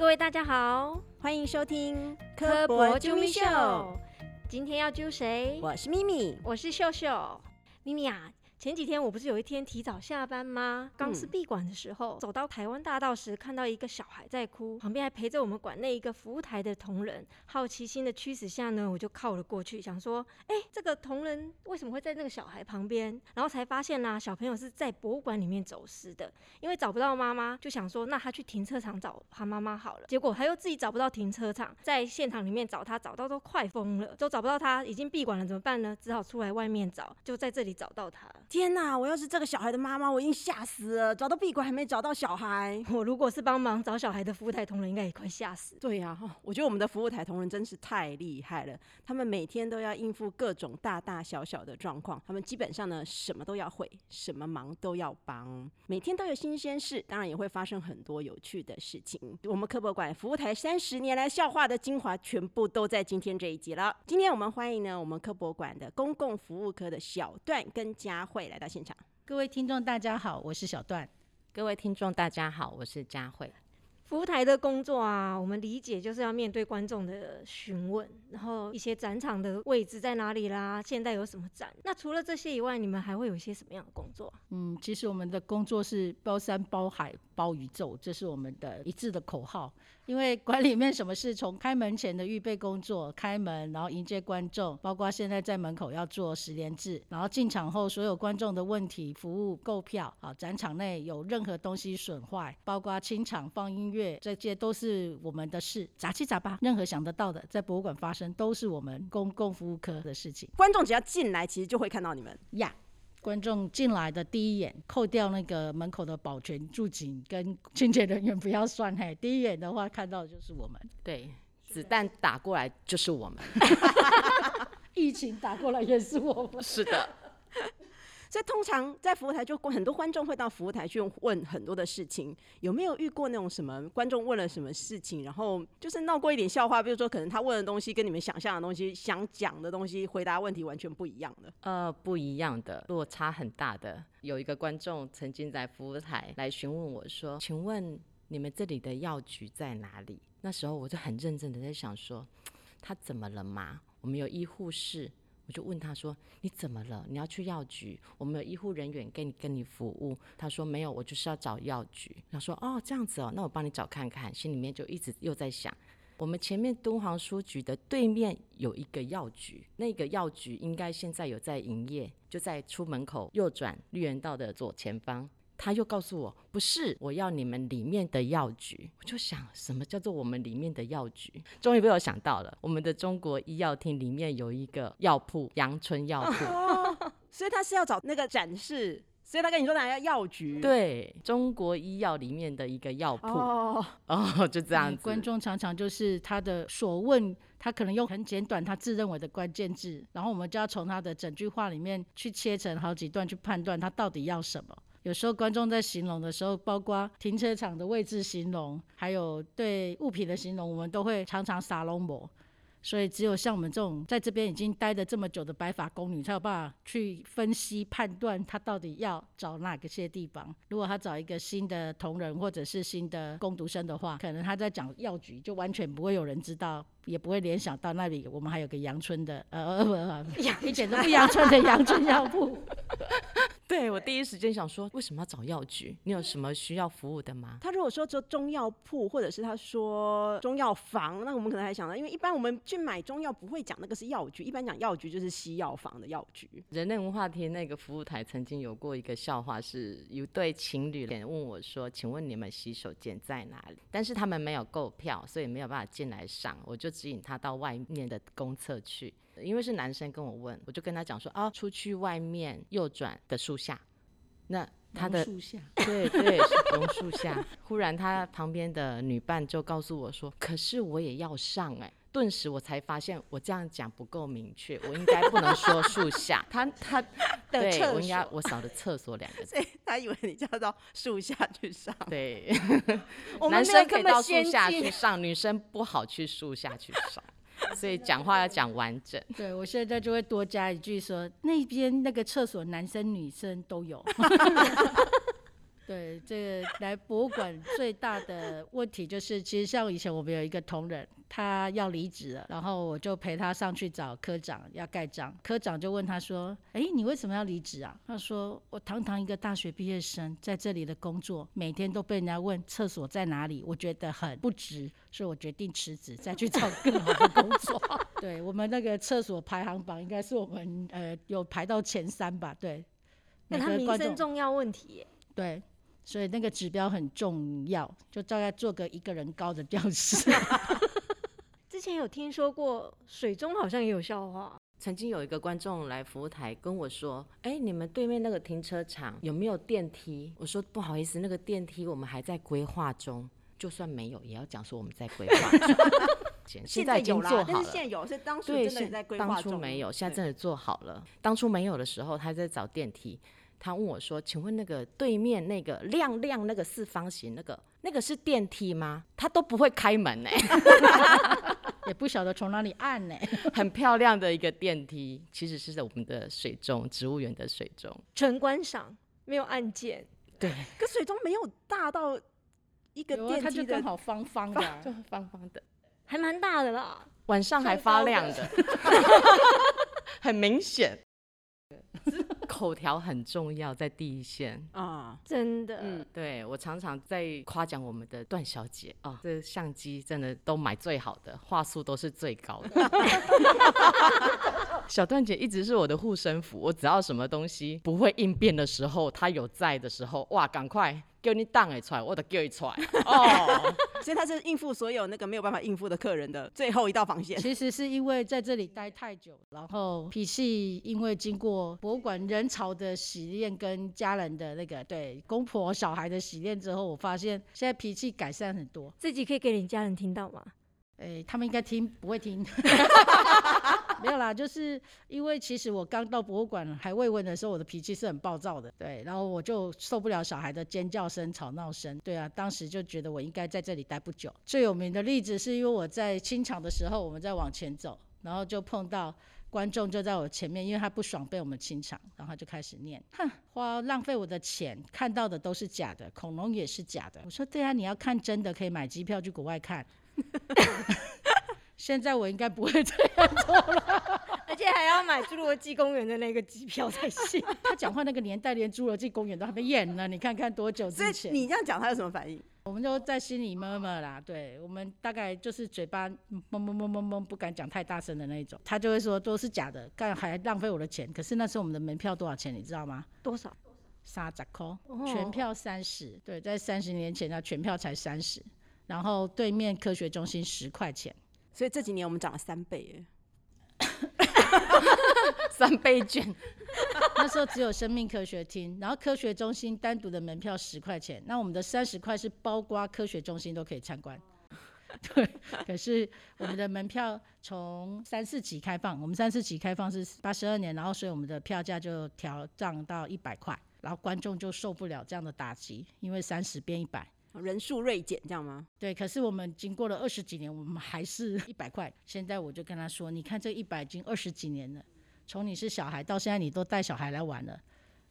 各位大家好，欢迎收听科博啾咪秀。今天要揪谁？我是咪咪，我是秀秀。咪咪啊。前几天我不是有一天提早下班吗？刚是闭馆的时候，走到台湾大道时，看到一个小孩在哭，旁边还陪着我们馆内一个服务台的同仁。好奇心的驱使下呢，我就靠了过去，想说，哎，这个同仁为什么会在那个小孩旁边？然后才发现啦，小朋友是在博物馆里面走失的，因为找不到妈妈，就想说，那他去停车场找他妈妈好了。结果他又自己找不到停车场，在现场里面找他，找到都快疯了，都找不到他，已经闭馆了，怎么办呢？只好出来外面找，就在这里找到他。天哪！我要是这个小孩的妈妈，我已经吓死了。找到闭馆还没找到小孩，我如果是帮忙找小孩的服务台同仁，应该也快吓死。对呀，我觉得我们的服务台同仁真是太厉害了。他们每天都要应付各种大大小小的状况，他们基本上呢什么都要会，什么忙都要帮。每天都有新鲜事，当然也会发生很多有趣的事情。我们科博馆服务台三十年来笑话的精华，全部都在今天这一集了。今天我们欢迎呢，我们科博馆的公共服务科的小段跟佳慧来到现场。各位听众，大家好，我是小段。各位听众，大家好，我是佳慧。服务台的工作啊，我们理解就是要面对观众的询问，然后一些展场的位置在哪里啦，现在有什么展？那除了这些以外，你们还会有一些什么样的工作？嗯，其实我们的工作是包山包海包宇宙，这是我们的一致的口号。因为馆里面什么事，从开门前的预备工作、开门，然后迎接观众，包括现在在门口要做十连制，然后进场后所有观众的问题、服务、购票，啊，展场内有任何东西损坏，包括清场、放音乐，这些都是我们的事，杂七杂八，任何想得到的在博物馆发生，都是我们公共服务科的事情。观众只要进来，其实就会看到你们呀。观众进来的第一眼，扣掉那个门口的保全、驻警跟清洁人员不要算嘿，第一眼的话看到的就是我们。对，子弹打过来就是我们，疫情打过来也是我们。是的。所以通常在服务台，就很多观众会到服务台去问很多的事情。有没有遇过那种什么观众问了什么事情，然后就是闹过一点笑话？比如说，可能他问的东西跟你们想象的东西、想讲的东西、回答问题完全不一样的。呃，不一样的，落差很大的。有一个观众曾经在服务台来询问我说：“请问你们这里的药局在哪里？”那时候我就很认真的在想说：“他怎么了吗？我们有医护室。”我就问他说：“你怎么了？你要去药局？我们有医护人员给你跟你服务。”他说：“没有，我就是要找药局。”他说：“哦，这样子哦，那我帮你找看看。”心里面就一直又在想，我们前面敦煌书局的对面有一个药局，那个药局应该现在有在营业，就在出门口右转绿园道的左前方。他又告诉我，不是，我要你们里面的药局。我就想，什么叫做我们里面的药局？终于被我想到了，我们的中国医药厅里面有一个药铺，阳春药铺。所以他是要找那个展示，所以他跟你说哪要药局？对，中国医药里面的一个药铺。哦，就这样子。观众常常就是他的所问，他可能用很简短他自认为的关键字，然后我们就要从他的整句话里面去切成好几段去判断他到底要什么。有时候观众在形容的时候，包括停车场的位置形容，还有对物品的形容，我们都会常常撒龙膜。所以只有像我们这种在这边已经待了这么久的白发宫女，才有办法去分析判断他到底要找哪个些地方。如果他找一个新的同仁或者是新的攻读生的话，可能他在讲药局，就完全不会有人知道，也不会联想到那里我们还有个阳春的，呃，不，一点都不阳春的阳春药铺。对我第一时间想说，为什么要找药局？你有什么需要服务的吗？他如果说做中药铺，或者是他说中药房，那我们可能还想到，因为一般我们去买中药不会讲那个是药局，一般讲药局就是西药房的药局。人类文化厅那个服务台曾经有过一个笑话，是有对情侣问我说：“请问你们洗手间在哪里？”但是他们没有购票，所以没有办法进来上，我就指引他到外面的公厕去。因为是男生跟我问，我就跟他讲说啊，出去外面右转的树下，那他的树下，对对，榕树下。忽然他旁边的女伴就告诉我说，可是我也要上哎。顿时我才发现我这样讲不够明确，我应该不能说树下。他他对我应该我少了厕所两个字，他以为你叫到树下去上。对，男生可以到树下去上，女生不好去树下去上。所以讲话要讲完整。对我现在就会多加一句说，那边那个厕所男生女生都有。对，这个来博物馆最大的问题就是，其实像以前我们有一个同仁，他要离职了，然后我就陪他上去找科长要盖章，科长就问他说：“哎，你为什么要离职啊？”他说：“我堂堂一个大学毕业生，在这里的工作，每天都被人家问厕所在哪里，我觉得很不值，所以我决定辞职，再去找更好的工作。”对我们那个厕所排行榜，应该是我们呃有排到前三吧？对，那他民生重要问题耶，对，所以那个指标很重要，就大概做个一个人高的吊饰。之前有听说过水中好像也有笑话，曾经有一个观众来服务台跟我说：“哎、你们对面那个停车场有没有电梯？”我说：“不好意思，那个电梯我们还在规划中，就算没有，也要讲说我们在规划中。现现在已经，做好了但是。现在有，是当初对，真的在规划当初没有，现在真的做好了。当初没有的时候，他在找电梯，他问我说：“请问那个对面那个亮亮那个四方形那个那个是电梯吗？”他都不会开门哎、也不晓得从哪里按呢、很漂亮的一个电梯，其实是在我们的水中植物园的水中。纯观赏，没有按键。对，可水中没有大到一个有啊，它就电梯的刚好方方的啊、就方方的，还蛮大的啦，晚上还发亮的，很明显。口条很重要，在第一线。啊，真的。嗯对我常常在夸奖我们的段小姐啊，这相机真的都买最好的，画素都是最高的。小段姐一直是我的护身符，我只要什么东西不会应变的时候，她有在的时候，哇，赶快叫你挡一出来，我得叫一出来哦。所以他是应付所有那个没有办法应付的客人的最后一道防线。其实是因为在这里待太久，然后脾气因为经过博物馆人潮的洗练跟家人的那个对公婆小孩的洗练之后，我发现现在脾气改善很多。自己可以给你家人听到吗？诶，他们应该听不会听，没有啦，就是因为其实我刚到博物馆还未问的时候，我的脾气是很暴躁的，对，然后我就受不了小孩的尖叫声、吵闹声，对啊，当时就觉得我应该在这里待不久。最有名的例子是因为我在清场的时候，我们在往前走，然后就碰到。观众就在我前面，因为他不爽被我们清场，然后就开始念：“哼，花浪费我的钱，看到的都是假的，恐龙也是假的。”我说：“对啊，你要看真的，可以买机票去国外看。” 现在我应该不会这样做了。而且还要买侏罗纪公园的那个机票才行。他讲话那个年代，连侏罗纪公园都还没演呢，你看看多久之前。你这样讲，他有什么反应？我们就在心里默默啦，对我们大概就是嘴巴懵懵懵懵懵，不敢讲太大声的那一种。他就会说都是假的，干还浪费我的钱。可是那时候我们的门票多少钱，你知道吗？多少？三十块，哦全票三十。对，在三十年前他，全票才三十。然后对面科学中心十块钱。所以这几年我们涨了三倍耶。三倍券，那时候只有生命科学厅，然后科学中心单独的门票十块钱，那我们的三十块是包括科学中心都可以参观。对，可是我们的门票从三四级开放，我们三四级开放是八十二年，然后所以我们的票价就调涨到一百块，然后观众就受不了这样的打击，因为三十变一百。人数锐减，这样吗？对，可是我们经过了二十几年，我们还是 一百块。现在我就跟他说，你看这一百已经二十几年了，从你是小孩到现在，你都带小孩来玩了，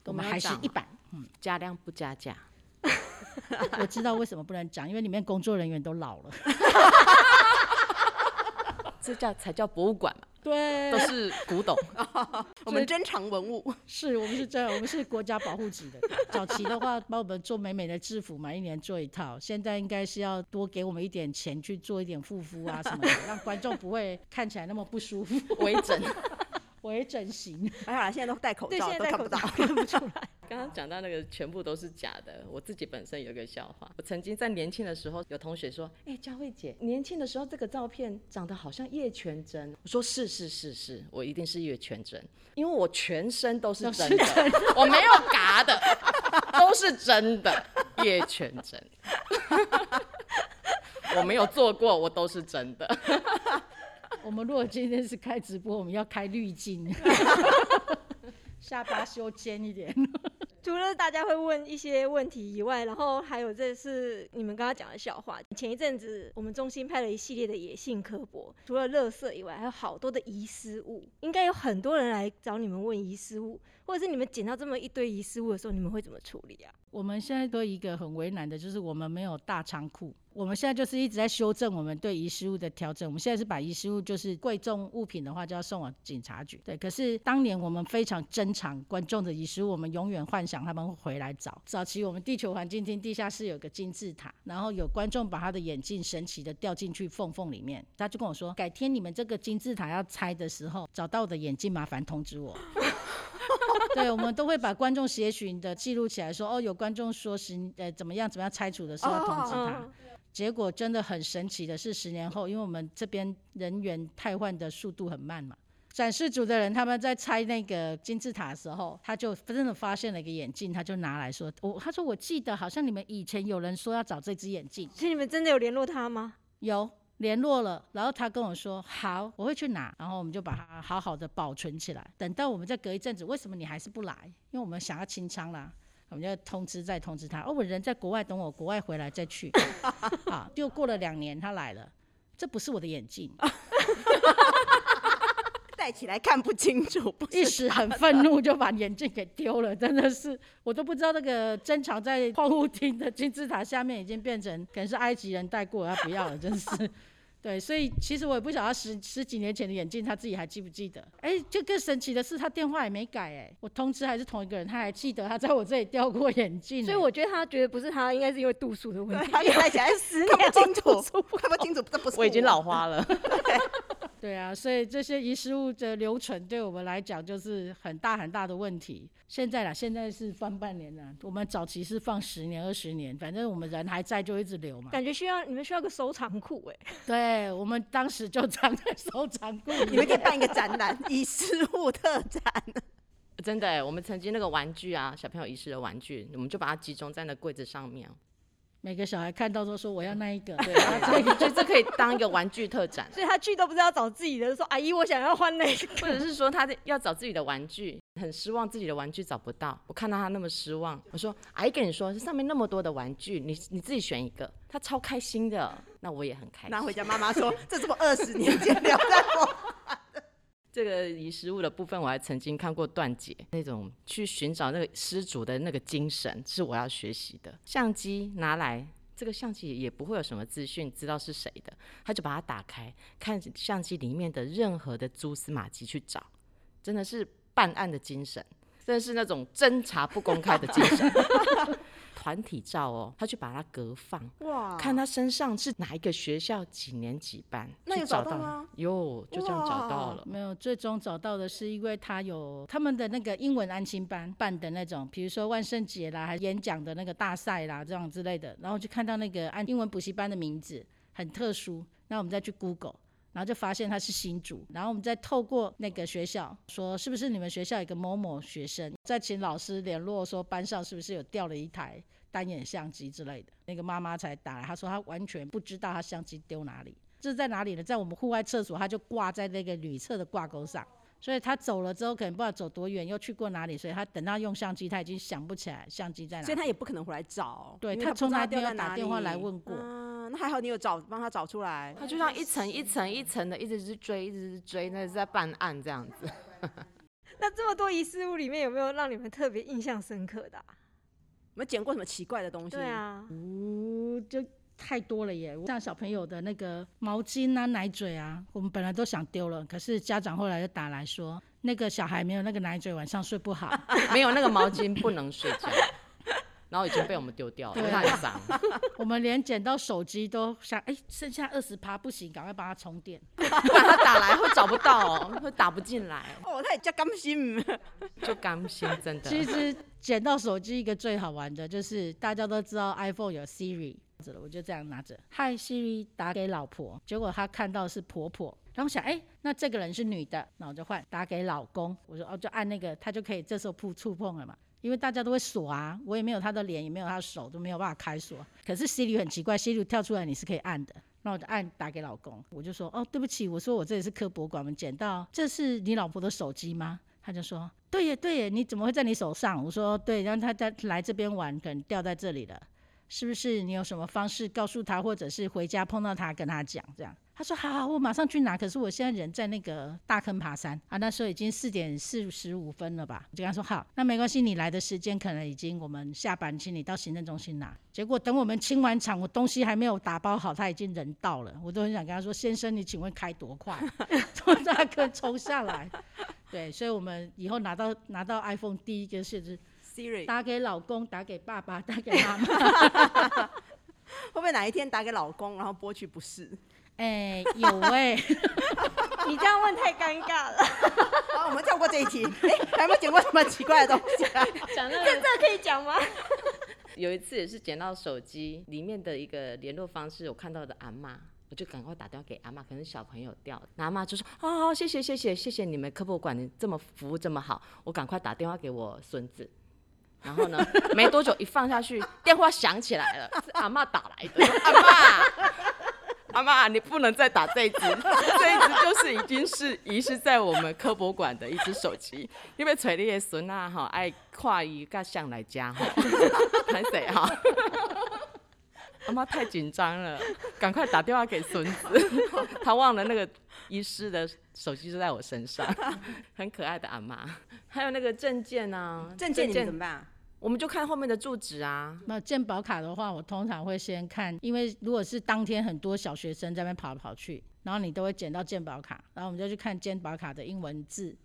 我们还是一百。嗯加量不加价。我知道为什么不能讲，因为里面工作人员都老了。这叫才叫博物馆嘛，对都是古董。我们珍藏文物，是我们是这样，我们是国家保护级的。早期的话，帮我们做美美的制服嘛，一年做一套。现在应该是要多给我们一点钱去做一点护肤啊什么的，让观众不会看起来那么不舒服。微整。微整形，还好啦，现在都戴口，罩，都看不到。看不出来。刚刚讲到那个全部都是假的，我自己本身有一个笑话。我曾经在年轻的时候，有同学说：“哎、佳慧姐，年轻的时候这个照片长得好像叶全真。”我说：“是是是是，我一定是叶全真，因为我全身都是真的，我没有嘎的，都是真的叶全真。我没有做过，我都是真的。我们如果今天是开直播，我们要开滤镜 下巴修尖一点。除了大家会问一些问题以外，然后还有这是你们刚刚讲的笑话。前一阵子我们中心拍了一系列的野性科博，除了垃圾以外，还有好多的遗失物。应该有很多人来找你们问遗失物，或者是你们捡到这么一堆遗失物的时候，你们会怎么处理啊？我们现在都一个很为难的，就是我们没有大仓库。我们现在就是一直在修正我们对遗失物的调整。我们现在是把遗失物，就是贵重物品的话，就要送往警察局。对，可是当年我们非常珍藏观众的遗失物，我们永远幻想他们会回来找。早期我们地球环境厅地下室有个金字塔，然后有观众把他的眼镜神奇的掉进去缝缝里面，他就跟我说，改天你们这个金字塔要拆的时候，找到我的眼镜麻烦通知我。对，我们都会把观众协寻的记录起来，说哦，有观众说是呃怎么样怎么样拆除的时候通知他。结果真的很神奇的是，十年后，因为我们这边人员汰换的速度很慢嘛，展示组的人他们在拆那个金字塔的时候，他就真的发现了一个眼镜，他就拿来说，我他说我记得好像你们以前有人说要找这只眼镜，所以你们真的有联络他吗？有联络了，然后他跟我说好，我会去拿，然后我们就把它好好的保存起来，等到我们再隔一阵子，为什么你还是不来？因为我们想要清仓啦。我们就通知再通知他，哦，我人在国外，等我国外回来再去。啊，就过了两年，他来了，这不是我的眼镜 戴起来看不清楚，一时很愤怒就把眼镜给丢了，真的是我都不知道那个珍藏在矿物厅的金字塔下面已经变成可能是埃及人戴过，他不要了，真是。对，所以其实我也不晓得十十几年前的眼镜他自己还记不记得？哎，就更神奇的是他电话也没改，哎，我通知还是同一个人，他还记得他在我这里掉过眼镜。所以我觉得他觉得不是他，应该是因为度数的问题。他戴起来十 年看不清楚，看不清楚，这不是我已经老花了。对啊，所以这些遗失物的留存对我们来讲就是很大很大的问题。现在啦，现在是放半年了，我们早期是放十年、二十年，反正我们人还在就一直留嘛。感觉需要你们需要个收藏库哎。对，我们当时就藏在收藏库，你们可以办一个展览，遗失物特展。真的，我们曾经那个玩具啊，小朋友遗失的玩具，我们就把它集中在那柜子上面。每个小孩看到都说我要那一个，对，这这可以当一个玩具特展。所以他去都不知道找自己的，说阿姨我想要换那个，或者是说他要找自己的玩具，很失望自己的玩具找不到。我看到他那么失望，我说阿姨跟你说，上面那么多的玩具，你你自己选一个。他超开心的，那我也很开心。拿回家妈妈说，这是我二十年前留在我。这个遗失物的部分，我还曾经看过段姐那种去寻找那个失主的那个精神，是我要学习的。相机拿来，这个相机也不会有什么资讯，知道是谁的，他就把它打开，看相机里面的任何的蛛丝马迹去找，真的是办案的精神，真的是那种侦查不公开的精神。团体照哦，他去把它隔放，哇，看他身上是哪一个学校几年几班，那有找到吗？有，就这样找到了。没有，最终找到的是因为他有他们的那个英文安心班办的那种，比如说万圣节啦，还演讲的那个大赛啦，这样之类的，然后就看到那个按英文补习班的名字很特殊，那我们再去 Google，然后就发现他是新主，然后我们再透过那个学校说是不是你们学校有个某某学生，再请老师联络说班上是不是有掉了一台。单眼相机之类的，那个妈妈才打来，她说她完全不知道她相机丢哪里，这是在哪里呢？在我们户外厕所，她就挂在那个女厕的挂钩上，所以她走了之后，可能不知道走多远，又去过哪里，所以她等到用相机，她已经想不起来相机在哪，所以她也不可能回来找。对她从来没有打电话来问过。嗯，那还好你有找帮他找出来。他就像一层一层一层的，一直是追，一直是追，那是在办案这样子。那这么多遗失物里面，有没有让你们特别印象深刻的？有没有捡过什么奇怪的东西？对啊，哦，就太多了耶！像小朋友的那个毛巾啊、奶嘴啊，我们本来都想丢了，可是家长后来就打来说，那个小孩没有那个奶嘴，晚上睡不好，没有那个毛巾不能睡觉。然后已经被我们丢掉了，太脏。我们连捡到手机都想，哎，剩下二十趴不行，赶快帮他充电。不然他打来会找不到哦，会打不进来。哦，他也叫甘心，就甘心，真的。其实捡到手机一个最好玩的就是大家都知道 iPhone 有 Siri，我就这样拿着，Hi Siri，打给老婆。结果他看到是婆婆，然后想，哎，那这个人是女的，那我就换打给老公。我说，哦，就按那个，他就可以这时候触触碰了嘛。因为大家都会锁啊，我也没有他的脸，也没有他的手，都没有办法开锁。可是 Siri 很奇怪，Siri 跳出来你是可以按的，那我就按打给老公，我就说哦，对不起，我说我这里是科博馆，我们捡到，这是你老婆的手机吗？他就说：“对耶，对耶，你怎么会在你手上？”我说：“对，然后他在来这边玩，可能掉在这里了，是不是？你有什么方式告诉他，或者是回家碰到他跟他讲这样？”他说：“好好，我马上去拿。可是我现在人在那个大坑爬山啊，那时候已经四点四十五分了吧？”我就跟他说：“好，那没关系，你来的时间可能已经我们下班，请你到行政中心拿。”结果等我们清完场，我东西还没有打包好，他已经人到了。我都很想跟他说：“先生，你请问开多快？从大坑冲下来？”对，所以我们以后拿到拿到 iPhone 第一个是 Siri 打给老公，打给爸爸，打给妈妈。会不会哪一天打给老公，然后拨去不是？哎、有哎、你这样问太尴尬了。好，我们跳过这一题。哎、还有没有捡过什么奇怪的东西啊？讲那这个这可以讲吗？有一次也是捡到手机里面的一个联络方式，我看到的阿妈，我就赶快打电话给阿妈，可能小朋友掉了，那阿妈就说：“好好，谢谢谢谢谢谢你们科博馆这么服务这么好，我赶快打电话给我孙子。”然后呢，没多久一放下去，电话响起来了，是阿妈打来的。阿嬷，阿妈，你不能再打这一只，这一只就是已经是遗失在我们科博馆的一只手机，因为找你的孙啊，哈，爱跨伊甲上来家哈，拍谁哈？阿妈太紧张了，赶快打电话给孙子，他忘了那个遗失的手机就在我身上，很可爱的阿妈。还有那个证件啊，证件你们怎么办、啊？我们就看后面的住址啊。那健保卡的话，我通常会先看，因为如果是当天很多小学生在那边跑来跑去，然后你都会捡到健保卡，然后我们就去看健保卡的英文字，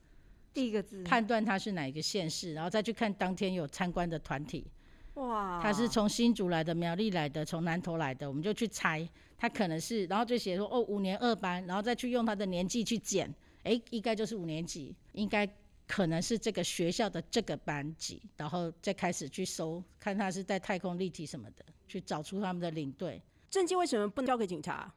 第一个字，判断它是哪一个县市，然后再去看当天有参观的团体，哇，他是从新竹来的、苗栗来的、从南投来的，我们就去猜，他可能是，然后就写说哦五年二班，然后再去用他的年纪去减，诶，应该就是五年级，应该可能是这个学校的这个班级，然后再开始去搜，看他是在太空立体什么的，去找出他们的领队。证件为什么不能交给警察？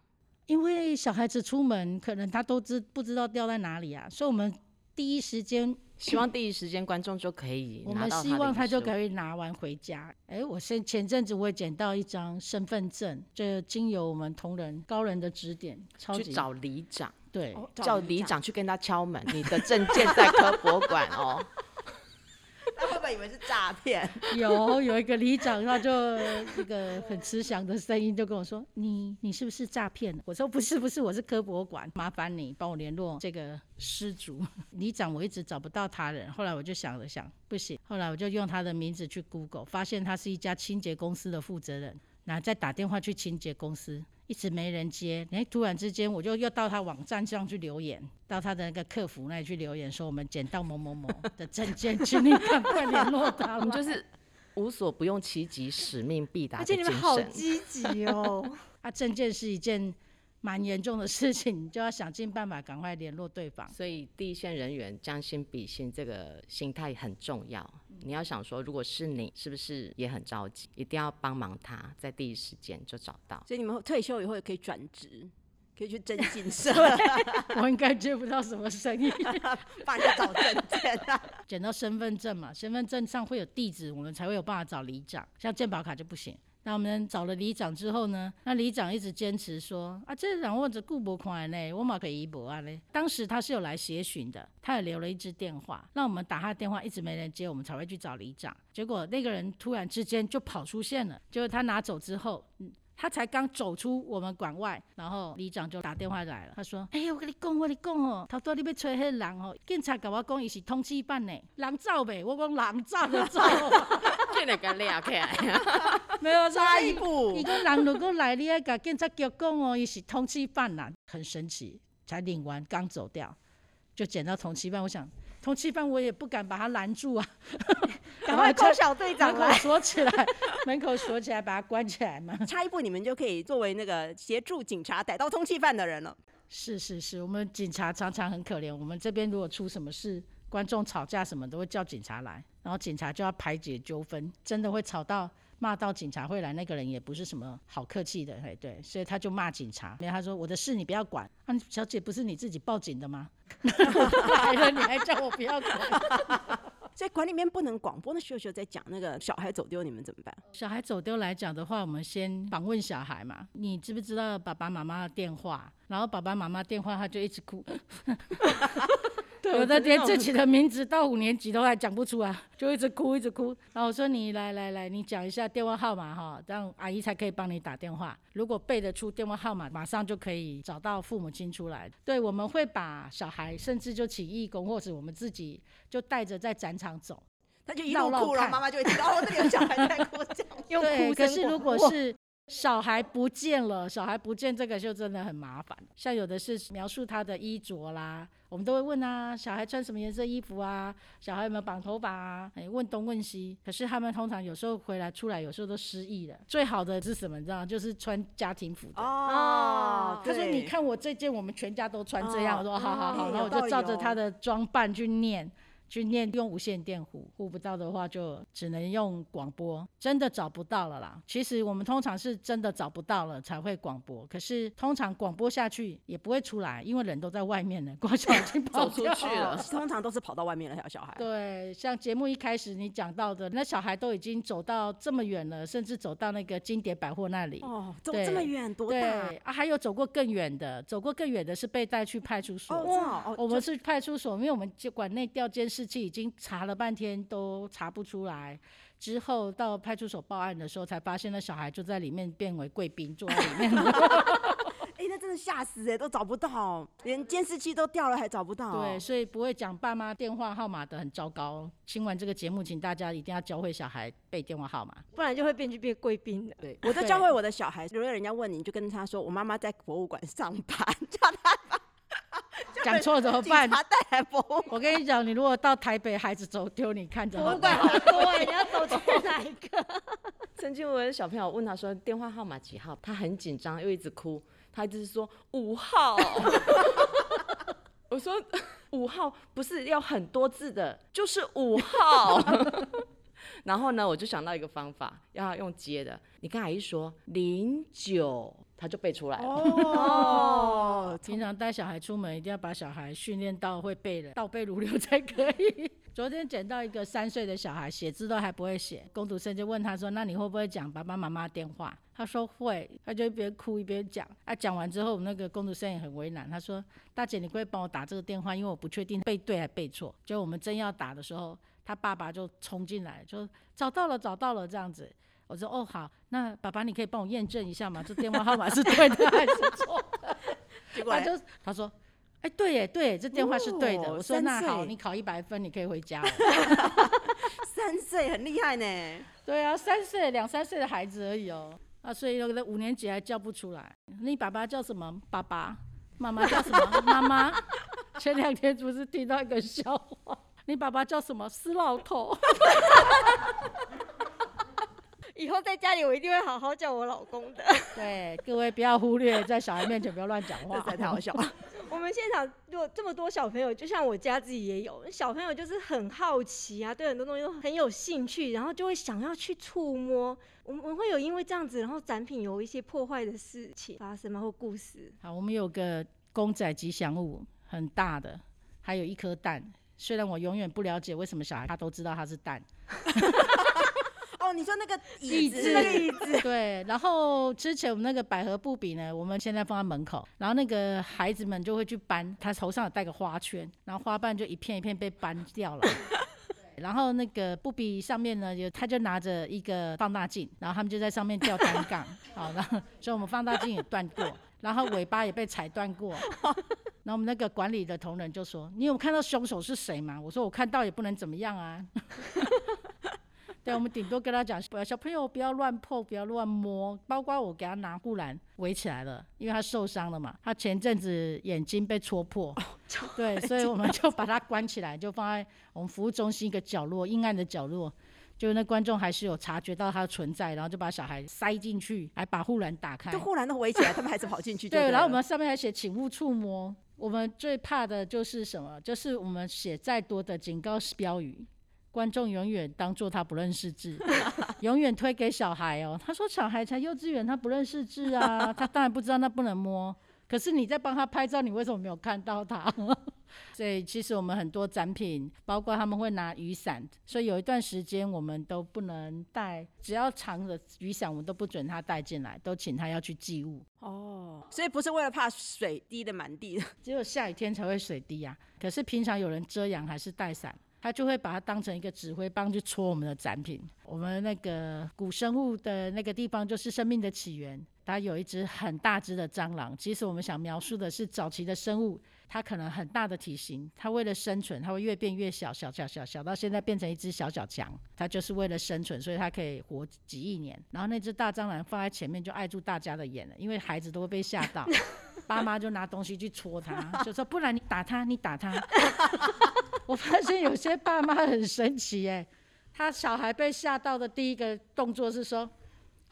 因为小孩子出门，可能他都知不知道掉在哪里啊，所以我们第一时间希望第一时间观众就可以我们希望他就可以拿完回家。哎、我先前阵子我也捡到一张身份证，就经由我们同仁高人的指点，超级去找里长，对。哦叫里，长去跟他敲门，你的证件在科博馆哦。他会不会以为是诈骗？有有一个里长，他就一个很慈祥的声音就跟我说：“你你是不是诈骗？”我说：“不是不是，我是科博馆，麻烦你帮我联络这个失主。”里长我一直找不到他人，后来我就想了想，不行，后来我就用他的名字去 Google，发现他是一家清洁公司的负责人，然后再打电话去清洁公司。一直没人接，哎，突然之间我就又到他网站上去留言，到他的那个客服那里去留言，说我们捡到某某某的证件，请你赶快联络他 我们们就是无所不用其极，使命必达而的精且你们好。积极哦。啊，证件是一件蛮严重的事情，你就要想尽办法赶快联络对方。所以第一线人员将心比心，这个心态很重要。你要想说，如果是你，是不是也很着急？一定要帮忙他，在第一时间就找到。所以你们退休以后也可以转职，可以去征信社 我应该接不到什么生意。帮人家找证件啊。捡到身份证嘛，身份证上会有地址，我们才会有办法找里长。像健保卡就不行。那我们找了里长之后呢，那里长一直坚持说啊，这人我这顾不看呢，我马可以博啊嘞。当时他是有来协寻的，他也留了一支电话，让我们打他电话，一直没人接，我们才会去找里长。结果那个人突然之间就跑出现了，结果他拿走之后，嗯他才刚走出我们馆外，然后里长就打电话来了，他说：“哎、我跟你讲，我跟你讲哦，头拄你要吹迄个人哦，警察甲我讲伊是通缉犯呢，人走呗，我讲人走就走，这个给抓起来，没有差一伊步，讲人如果来，你要甲警察局讲哦，伊是通缉犯啦，很神奇，才领完刚走掉，就捡到通缉犯，我想通缉犯我也不敢把他拦住啊，赶快叫小队长门口来。锁起来，门口锁起来，把他关起来嘛。差一步你们就可以作为那个协助警察逮到通缉犯的人了。是是是，我们警察常常很可怜。我们这边如果出什么事，观众吵架什么都会叫警察来，然后警察就要排解纠纷，真的会吵到骂到警察会来，那个人也不是什么好客气的，哎对，所以他就骂警察，因为他说我的事你不要管，啊，小姐不是你自己报警的吗？来了你还叫我不要管？所以馆里面不能广播，那秀秀在讲那个小孩走丢，你们怎么办？小孩走丢来讲的话，我们先访问小孩嘛，你知不知道爸爸妈妈的电话？然后爸爸妈妈电话他就一直哭，对有的我曾经有连自己的名字到五年级都还讲不出来，就一直哭一直哭。然后我说你来来来，你讲一下电话号码哈，这样阿姨才可以帮你打电话。如果背得出电话号码，马上就可以找到父母亲出来。对，我们会把小孩甚至就请义工，或者我们自己就带着在展场走。他就一路哭，然后妈妈就会听到哦，这里有小孩在哭，这样。用对，哭声可是如果是小孩不见了，小孩不见这个就真的很麻烦。像有的是描述他的衣着啦，我们都会问啊，小孩穿什么颜色衣服啊，小孩有没有绑头发啊，哎，问东问西。可是他们通常有时候回来出来，有时候都失忆了。最好的是什么？你知道吗？就是穿家庭服的。哦，他说：“对你，看我这件，我们全家都穿这样。哦我说：“好好好。嗯然后我就照着他的装扮去念，去念用无线电呼，呼不到的话就只能用广播。真的找不到了啦。其实我们通常是真的找不到了才会广播，可是通常广播下去也不会出来，因为人都在外面呢，光小已经跑出去了哦通常都是跑到外面了，小孩。对，像节目一开始你讲到的，那小孩都已经走到这么远了，甚至走到那个金蝶百货那里。哦，走这么远，多大？对啊，还有走过更远的，走过更远的是被带去派出所。哦，哦，我们是派出所，因为我们就管内调监视器已经查了半天都查不出来。之后到派出所报案的时候，才发现那小孩就在里面变为贵宾，坐在里面。哎，那真的吓死哎，都找不到，连监视器都掉了还找不到。对，所以不会讲爸妈电话号码的很糟糕。听完这个节目，请大家一定要教会小孩背电话号码。不然就会变去变贵宾的。对，我都教会我的小孩，如果人家问你，你就跟他说，我妈妈在博物馆上班，叫他 讲错怎么警办？察带来博物馆。我跟你讲，你如果到台北，孩子走丢，你看怎么博物馆好多哎、你要走去哪一个？曾经我有小朋友问他说电话号码几号，他很紧张又一直哭，他一直说五号。我说五号不是要很多字的，就是五号。然后呢，我就想到一个方法，要用接的。你跟阿姨说零九，他就背出来了。哦，平常带小孩出门，一定要把小孩训练到会背的，倒背如流才可以。昨天捡到一个三岁的小孩，写字都还不会写，工读生就问他说：“那你会不会讲爸爸妈妈电话？”他说会，他就一边哭一边讲。啊，讲完之后，那个工读生也很为难，他说：“大姐，你可不可以帮我打这个电话？因为我不确定背对还背错。”就我们真要打的时候，他爸爸就冲进来，就找到了，找到了这样子。我说：“哦，好，那爸爸你可以帮我验证一下吗？这电话号码是对的 还是错的？”结果他就他说，哎、对耶，对耶，这电话是对的。哦我说那好，你考一百分，你可以回家了。三岁很厉害呢。对啊，三岁两三岁的孩子而已哦。啊，所以有的五年级还叫不出来。你爸爸叫什么？爸爸。妈妈叫什么？妈妈。前两天不是听到一个笑话？你爸爸叫什么？死老头。以后在家里我一定会好好叫我老公的。对，各位不要忽略，在小孩面前不要乱讲这话。才太好笑了。我们现场如果这么多小朋友，就像我家自己也有小朋友，就是很好奇啊，对很多东西都很有兴趣，然后就会想要去触摸。我们我们会有因为这样子，然后展品有一些破坏的事情发生吗？或故事？好，我们有个公仔吉祥物，很大的，还有一颗蛋。虽然我永远不了解为什么小孩他都知道它是蛋，哦，你说那个椅子椅子，那个椅子，对。然后之前我们那个百合布比呢，我们现在放在门口，然后那个孩子们就会去搬，他头上有戴个花圈，然后花瓣就一片一片被搬掉了。然后那个布比上面呢，有他就拿着一个放大镜，然后他们就在上面吊单杠，好，然后所以我们放大镜也断过，然后尾巴也被踩断过。然后我们那个管理的同仁就说：“你有看到凶手是谁吗？”我说：“我看到也不能怎么样啊。”对，我们顶多跟他讲，不要小朋友不要乱碰，不要乱摸，包括我给他拿护栏围起来了，因为他受伤了嘛，他前阵子眼睛被戳破，对，所以我们就把他关起来，就放在我们服务中心一个角落，阴暗的角落。就那观众还是有察觉到他的存在，然后就把小孩塞进去，还把护栏打开就。护栏都围起来，他们还是跑进去就对，然后我们上面还写“请勿触摸”。我们最怕的就是什么？就是我们写再多的警告标语，观众永远当做他不认识字，永远推给小孩哦。他说小孩才幼稚园，他不认识字啊，他当然不知道那不能摸。可是你在帮他拍照，你为什么没有看到他？所以其实我们很多展品，包括他们会拿雨伞，所以有一段时间我们都不能带，只要长的雨伞，我们都不准他带进来，都请他要去寄物。哦，所以不是为了怕水滴的满地的，只有下雨天才会水滴啊。可是平常有人遮阳还是带伞，他就会把它当成一个指挥棒去戳我们的展品。我们那个古生物的那个地方就是生命的起源，它有一只很大只的蟑螂。其实我们想描述的是早期的生物，它可能很大的体型，它为了生存，它会越变越小，小小小小到现在变成一只小小强。它就是为了生存，所以它可以活几亿年。然后那只大蟑螂放在前面就碍住大家的眼了，因为孩子都会被吓到，爸妈就拿东西去戳它，就说 不然你打它，你打它。我发现有些爸妈很神奇哎、他小孩被吓到的第一个动作是说：“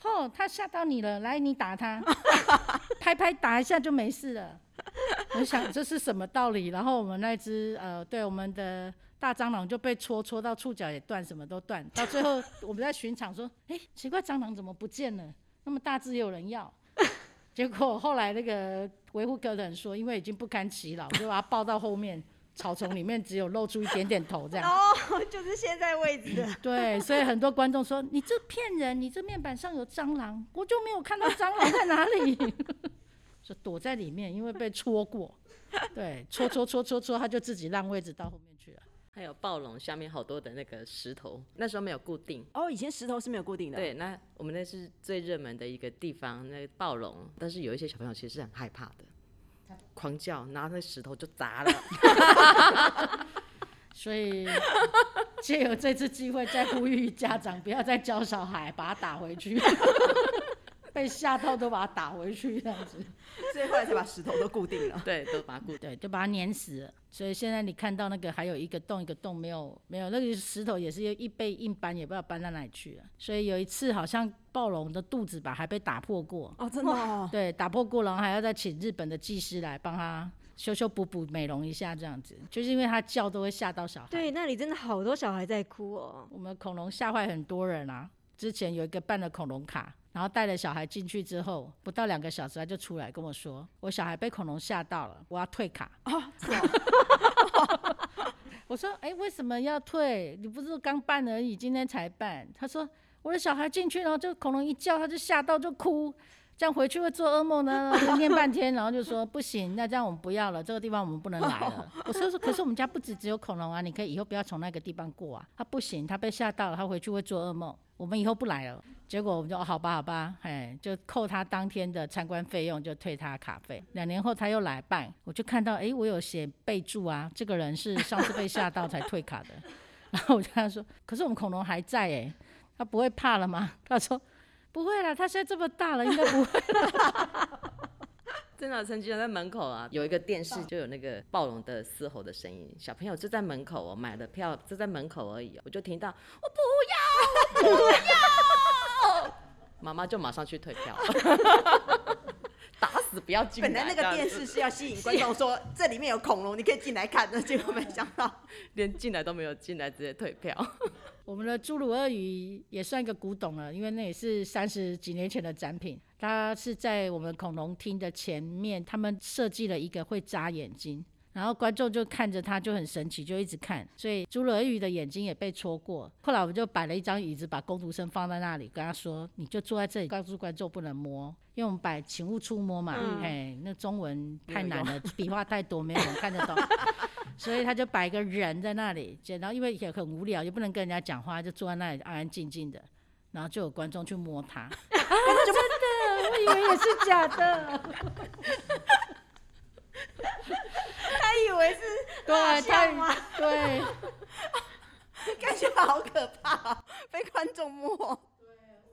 哦，他吓到你了，来你打他，拍拍打一下就没事了。”我想这是什么道理？然后我们那只呃，对我们的大蟑螂就被戳戳到触角也断，什么都断。到最后我们在巡场说：“哎、奇怪，蟑螂怎么不见了？那么大只也有人要。”结果后来那个维护科的人说，因为已经不堪其扰，就把它抱到后面草丛里面，只有露出一点点头这样。哦，就是现在位置的。对，所以很多观众说你这骗人，你这面板上有蟑螂，我就没有看到蟑螂在哪里。说躲在里面，因为被戳过，对，戳戳戳戳戳，他就自己让位置到后面去了。还有暴龙下面好多的那个石头，那时候没有固定。哦，以前石头是没有固定的，对，那我们那是最热门的一个地方，那个暴龙，但是有一些小朋友其实是很害怕的，狂叫，拿那石头就砸了。所以借由这次机会，再呼吁家长不要再教小孩把他打回去，被吓到都把它打回去这样子。所以后来才把石头都固定了。对，都把它固定。对，就把它碾死了。所以现在你看到那个还有一个洞一个洞没有没有，那个石头也是一被硬搬，也不知道搬到哪里去了。所以有一次好像暴龙的肚子吧还被打破过，哦，真的哦，对，打破过，然后还要再请日本的技师来帮他修修补补、美容一下这样子，就是因为他叫都会吓到小孩。对，那里真的好多小孩在哭哦。我们恐龙吓坏很多人啊。之前有一个办了恐龙卡，然后带了小孩进去之后，不到两个小时他就出来跟我说，我小孩被恐龙吓到了，我要退卡。我说，哎、为什么要退？你不是刚办而已，今天才办。他说，我的小孩进去，然后就恐龙一叫，他就吓到就哭。这样回去会做噩梦呢，念半天，然后就说不行，那这样我们不要了，这个地方我们不能来了。我说说，可是我们家不止只有恐龙啊，你可以以后不要从那个地方过啊。他不行，他被吓到了，他回去会做噩梦，我们以后不来了。结果我们就、哦好吧好吧，哎，就扣他当天的参观费用，就退他卡费。两年后他又来办，我就看到哎，我有写备注啊，这个人是上次被吓到才退卡的。然后我就跟他说，可是我们恐龙还在哎，他不会怕了吗？他说。不会啦，他现在这么大了，应该不会啦。真的，曾经在门口啊，有一个电视就有那个暴龙的嘶吼的声音，小朋友就在门口哦，买了票就在门口而已，我就听到我不要，我不要，妈妈就马上去退票，死不要进来。本来那个电视是要吸引观众说这里面有恐龙，你可以进来看的，结果没想到 连进来都没有进来，直接退票。我们的侏儒鳄鱼也算一个古董了，因为那也是三十几年前的展品。它是在我们恐龙厅的前面，他们设计了一个会眨眼睛，然后观众就看着他就很神奇，就一直看。所以侏儒鳄鱼的眼睛也被戳过。后来我们就摆了一张椅子，把工读生放在那里，跟他说：“你就坐在这里，告诉观众不能摸，因为我们摆请勿触摸嘛。嗯嘿，那中文太难了，笔画太多，没有人看得懂。所以他就摆一个人在那里，然后因为也很无聊，也不能跟人家讲话，就坐在那里安安静静的，然后就有观众去摸他。啊，真的，我以为也是假的。他以为是大对，象吗他对，感觉好可怕、哦，被观众摸。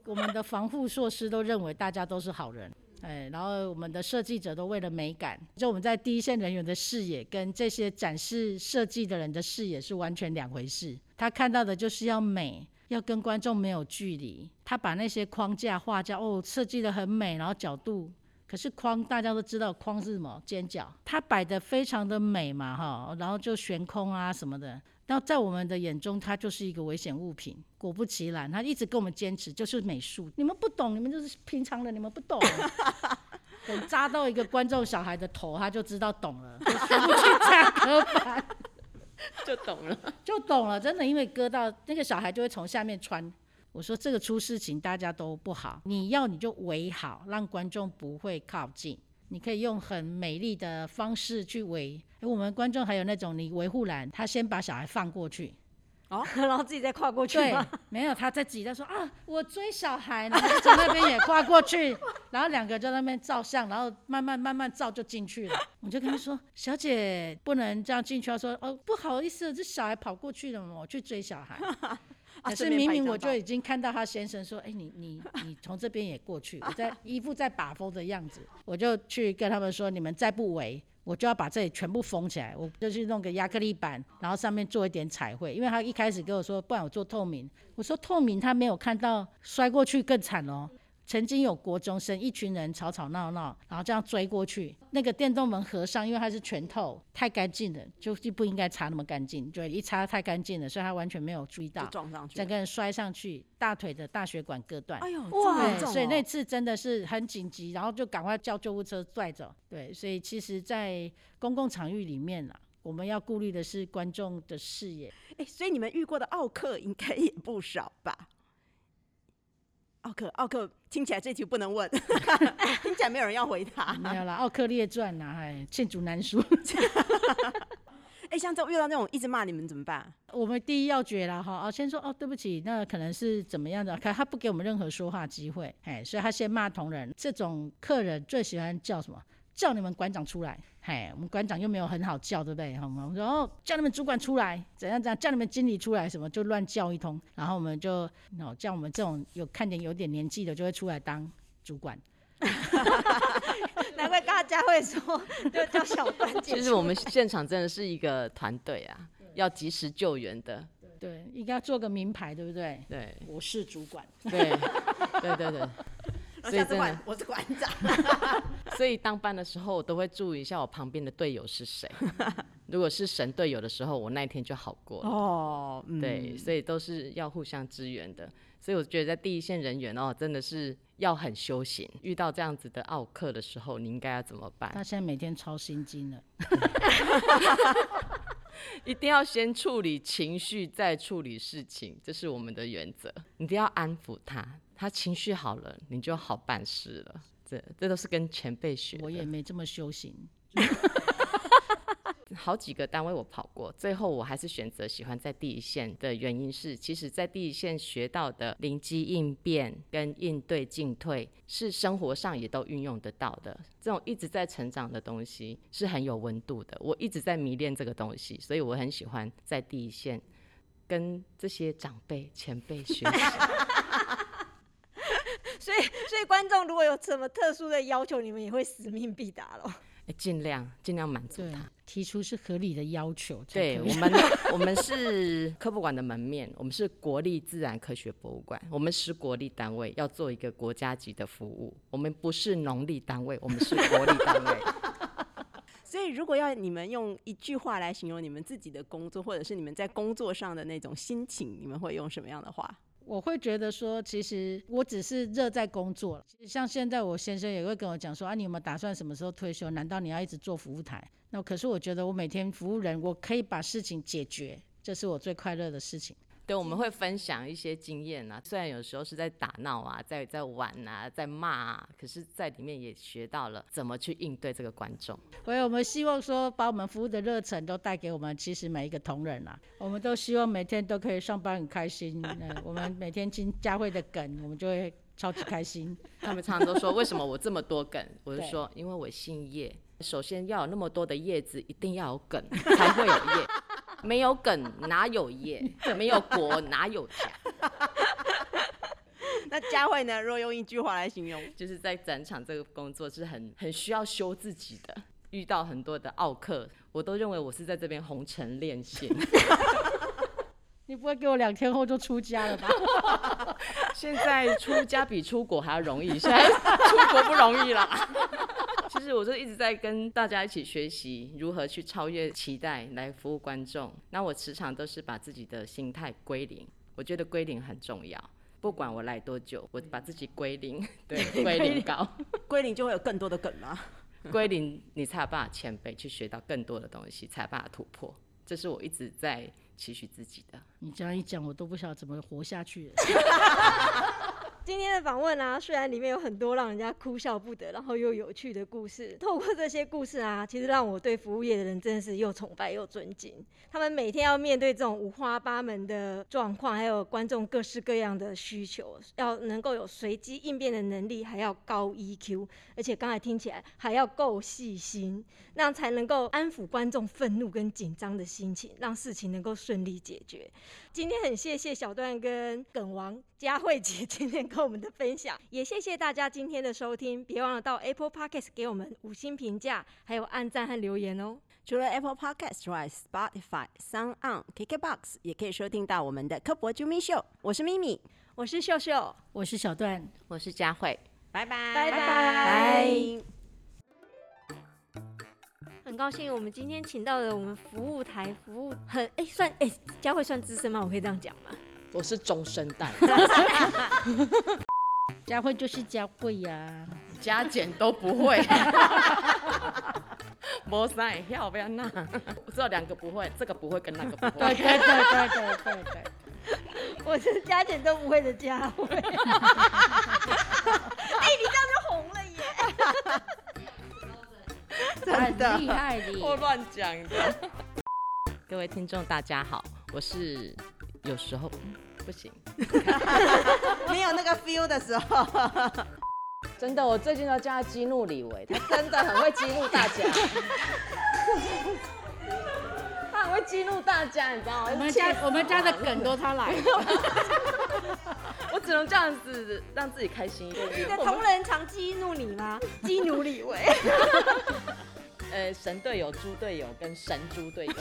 我们的防护措施都认为大家都是好人。哎，然后我们的设计者都为了美感，就我们在第一线人员的视野跟这些展示设计的人的视野是完全两回事。他看到的就是要美，要跟观众没有距离。他把那些框架、画架哦设计的很美，然后角度，可是框大家都知道框是什么尖角，它摆的非常的美嘛哈，然后就悬空啊什么的。那在我们的眼中，它就是一个危险物品。果不其然，他一直跟我们坚持就是美术。你们不懂，你们就是平常的，你们不懂。等扎到一个观众小孩的头，他就知道懂了，就全部去扎隔板，就懂了。就懂了。真的，因为割到那个小孩就会从下面穿。我说这个出事情大家都不好，你要你就围好，让观众不会靠近。你可以用很美丽的方式去围。诶我们观众还有那种你维护栏，他先把小孩放过去，然后自己再跨过去对？，没有他在自己在说啊，我追小孩，然后就从那边也跨过去，然后两个就在那边照相，然后慢慢慢慢照就进去了。我就跟他说，小姐不能这样进去。他说哦，不好意思，这小孩跑过去了，我去追小孩。可是明明我就已经看到他先生说，哎、你你你从这边也过去，我在一副在把风的样子，我就去跟他们说，你们再不围，我就要把这里全部封起来，我就去弄个亚克力板，然后上面做一点彩绘，因为他一开始跟我说，不然我做透明，我说透明他没有看到摔过去更惨哦。曾经有国中生一群人吵吵闹闹，然后这样追过去，那个电动门合上，因为它是全透，太干净了，就就不应该擦那么干净，就一擦太干净了，所以他完全没有注意到，撞上去整。个人摔上去，大腿的大血管割断。哎呦，哇所以那次真的是很紧急，然后就赶快叫救护车拽走。对，所以其实，在公共场域里面啊，我们要顾虑的是观众的视野。哎、所以你们遇过的奥克应该也不少吧？奥克，奥克，听起来这题不能问，听起来没有人要回答。没有啦，《奥克列传》呐，哎，罄竹难书。哎、像这种遇到那种一直骂你们怎么办？我们第一要诀啦，哈，哦，先说哦，对不起，那可能是怎么样的，可他不给我们任何说话机会，哎，所以他先骂同仁。这种客人最喜欢叫什么？叫你们馆长出来，嘿，我们馆长又没有很好叫，对不对？好吗？我说哦，叫你们主管出来，怎样怎样，叫你们经理出来，什么就乱叫一通，然后我们就哦，叫我们这种有看点有点年纪的就会出来当主管。难怪刚刚佳慧说就叫小关姐。其实我们现场真的是一个团队啊，要及时救援的。对，应该做个名牌，对不对？对我是主管。对对对对，所以真的我是馆长。所以当班的时候，我都会注意一下我旁边的队友是谁。如果是神队友的时候，我那一天就好过了。哦，嗯对，所以都是要互相支援的。所以我觉得在第一线人员哦，真的是要很修行。遇到这样子的奥克的时候，你应该要怎么办？他现在每天超心经了。一定要先处理情绪，再处理事情，这是我们的原则。你一定要安抚他，他情绪好了，你就好办事了。这这都是跟前辈学的。我也没这么修行。好几个单位我跑过，最后我还是选择喜欢在第一线的原因是，其实在第一线学到的灵机应变跟应对进退，是生活上也都运用得到的。这种一直在成长的东西是很有温度的，我一直在迷恋这个东西，所以我很喜欢在第一线跟这些长辈前辈学习。观众如果有什么特殊的要求，你们也会使命必达咯。哎尽量尽量满足他。，提出是合理的要求。对我们，我们是科博馆的门面，我们是国立自然科学博物馆，我们是国立单位，要做一个国家级的服务。我们不是农历单位，我们是国立单位。所以，如果要你们用一句话来形容你们自己的工作，或者是你们在工作上的那种心情，你们会用什么样的话？我会觉得说，其实我只是热在工作了。其实像现在，我先生也会跟我讲说啊，你有没有打算什么时候退休？难道你要一直做服务台？那可是我觉得我每天服务人，我可以把事情解决，这是我最快乐的事情。对，我们会分享一些经验啊，虽然有时候是在打闹啊，在在玩啊，在骂啊，可是在里面也学到了怎么去应对这个观众。所以我们希望说，把我们服务的热忱都带给我们，其实每一个同仁啊，我们都希望每天都可以上班很开心。呃、我们每天听佳慧的梗，我们就会超级开心。他们常常都说，为什么我这么多梗？我就说，因为我姓叶，首先要有那么多的叶子，一定要有梗才会有叶，没有梗哪有业？没有果哪有家？那佳慧呢？如果用一句话来形容，就是在展场这个工作是很很需要修自己的，遇到很多的奥克，我都认为我是在这边红尘练习。你不会给我两天后就出家了吧？现在出家比出国还要容易，现在出国不容易啦。其实我就一直在跟大家一起学习如何去超越期待来服务观众。那我时常都是把自己的心态归零，我觉得归零很重要。不管我来多久，我把自己归零，对，归零高，归零就会有更多的梗吗。归零你才有办法谦卑，去学到更多的东西，才有办法突破。这是我一直在期许自己的。你这样一讲，我都不晓得怎么活下去了。今天的访问啊，虽然里面有很多让人家哭笑不得，然后又有趣的故事，透过这些故事啊，其实让我对服务业的人真的是又崇拜又尊敬。他们每天要面对这种五花八门的状况，还有观众各式各样的需求，要能够有随机应变的能力，还要高 EQ，而且刚才听起来还要够细心，那样才能够安抚观众愤怒跟紧张的心情，让事情能够顺利解决。今天很谢谢小段跟耿王佳慧姐 今天跟我们的分享，也谢谢大家今天的收听。别忘了到 Apple Podcast 给我们五星评价，还有按赞和留言哦。除了 Apple Podcast 之外，Spotify、Sound On、KKBox 也可以收听到我们的科博啾咪秀。我是咪咪，我是秀秀，我是小段，我是佳慧，拜拜，拜拜拜。很高兴我们今天请到了我们服务台服务很哎、算哎佳慧算资深吗？我可以这样讲吗？我是中生代，佳慧就是佳慧呀、加减都不会。没赛要不要那？我知道两个不会，这个不会跟那个不会。对对对对对对对。我是加减都不会的佳慧。哎、你这样就红了耶！真的厉害的。我乱讲的。各位听众，大家好，我是有时候不行，没有那个 feel 的时候，真的，我最近都叫他激怒李维，他 真的很会激怒大家。他很会激怒大家，你知道吗？我们家我们家的梗都他来的，我只能这样子让自己开心一你的点。同仁常激怒你吗？激怒李维。呃，神队友、猪队友跟神猪队友。